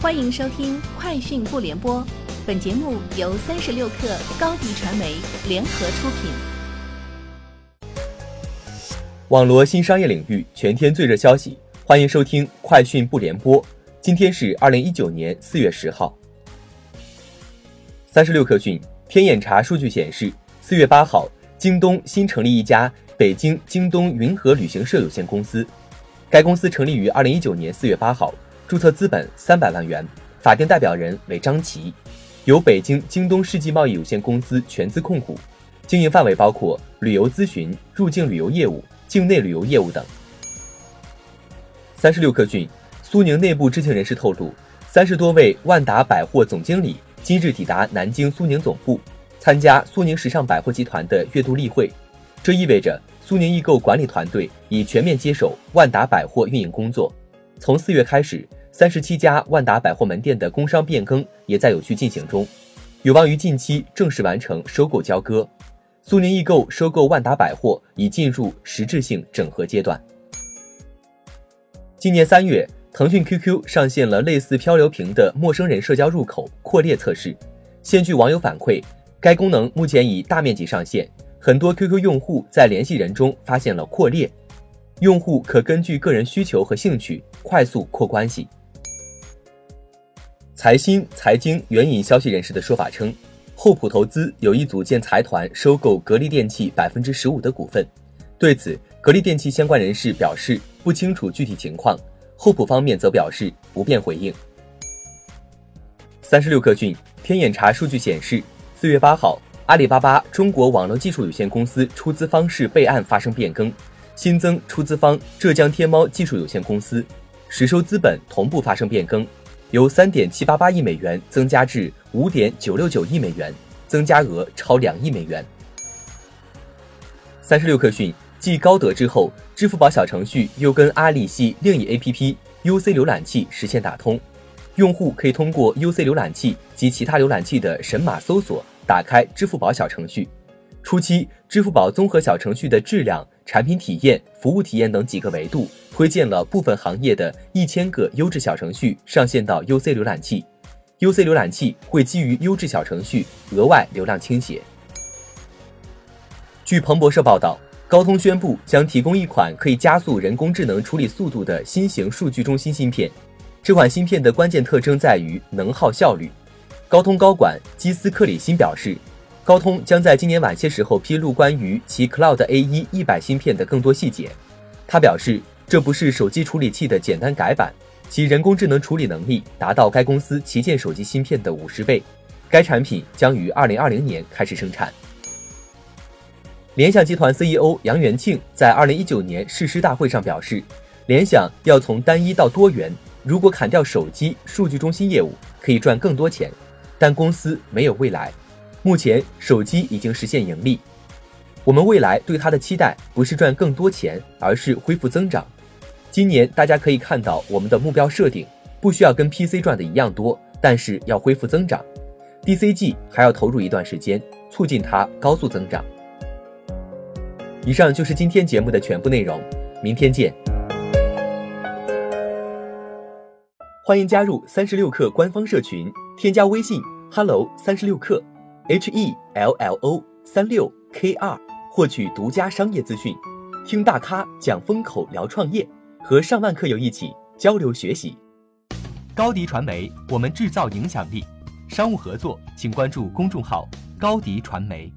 欢迎收听《快讯不联播》，本节目由三十六克高低传媒联合出品。网罗新商业领域全天最热消息，欢迎收听《快讯不联播》。今天是二零一九年四月十号。三十六克讯，天眼查数据显示，四月八号，京东新成立一家北京京东云和旅行社有限公司。该公司成立于二零一九年四月八号。注册资本三百万元，法定代表人为张琦，由北京京东世纪贸易有限公司全资控股，经营范围包括旅游咨询、入境旅游业务、境内旅游业务等。三十六氪讯，苏宁内部知情人士透露，三十多位万达百货总经理今日抵达南京苏宁总部，参加苏宁时尚百货集团的月度例会，这意味着苏宁易购管理团队已全面接手万达百货运营工作，从四月开始。三十七家万达百货门店的工商变更也在有序进行中，有望于近期正式完成收购交割。苏宁易购收购万达百货已进入实质性整合阶段。今年三月，腾讯 QQ 上线了类似漂流瓶的陌生人社交入口扩列测试。现据网友反馈，该功能目前已大面积上线，很多 QQ 用户在联系人中发现了扩列，用户可根据个人需求和兴趣快速扩关系。财新财经援引消息人士的说法称，厚普投资有意组建财团收购格力电器百分之十五的股份。对此，格力电器相关人士表示不清楚具体情况，厚普方面则表示不便回应。三十六氪讯，天眼查数据显示，四月八号，阿里巴巴中国网络技术有限公司出资方式备案发生变更，新增出资方浙江天猫技术有限公司，实收资本同步发生变更。由三点七八八亿美元增加至五点九六九亿美元，增加额超两亿美元。三十六氪讯，继高德之后，支付宝小程序又跟阿里系另一 APP UC 浏览器实现打通，用户可以通过 UC 浏览器及其他浏览器的神马搜索打开支付宝小程序。初期，支付宝综合小程序的质量、产品体验、服务体验等几个维度。推荐了部分行业的一千个优质小程序上线到 UC 浏览器，UC 浏览器会基于优质小程序额外流量倾斜。据彭博社报道，高通宣布将提供一款可以加速人工智能处理速度的新型数据中心芯片。这款芯片的关键特征在于能耗效率。高通高管基斯克里辛表示，高通将在今年晚些时候披露关于其 Cloud A1 一百芯片的更多细节。他表示。这不是手机处理器的简单改版，其人工智能处理能力达到该公司旗舰手机芯片的五十倍。该产品将于二零二零年开始生产。联想集团 CEO 杨元庆在二零一九年誓师大会上表示，联想要从单一到多元。如果砍掉手机数据中心业务，可以赚更多钱，但公司没有未来。目前手机已经实现盈利，我们未来对它的期待不是赚更多钱，而是恢复增长。今年大家可以看到，我们的目标设定不需要跟 PC 赚的一样多，但是要恢复增长。DCG 还要投入一段时间，促进它高速增长。以上就是今天节目的全部内容，明天见。欢迎加入三十六氪官方社群，添加微信 hello 三十六氪 h e l l o 三六 k 二，获取独家商业资讯，听大咖讲风口，聊创业。和上万课友一起交流学习。高迪传媒，我们制造影响力。商务合作，请关注公众号高迪传媒。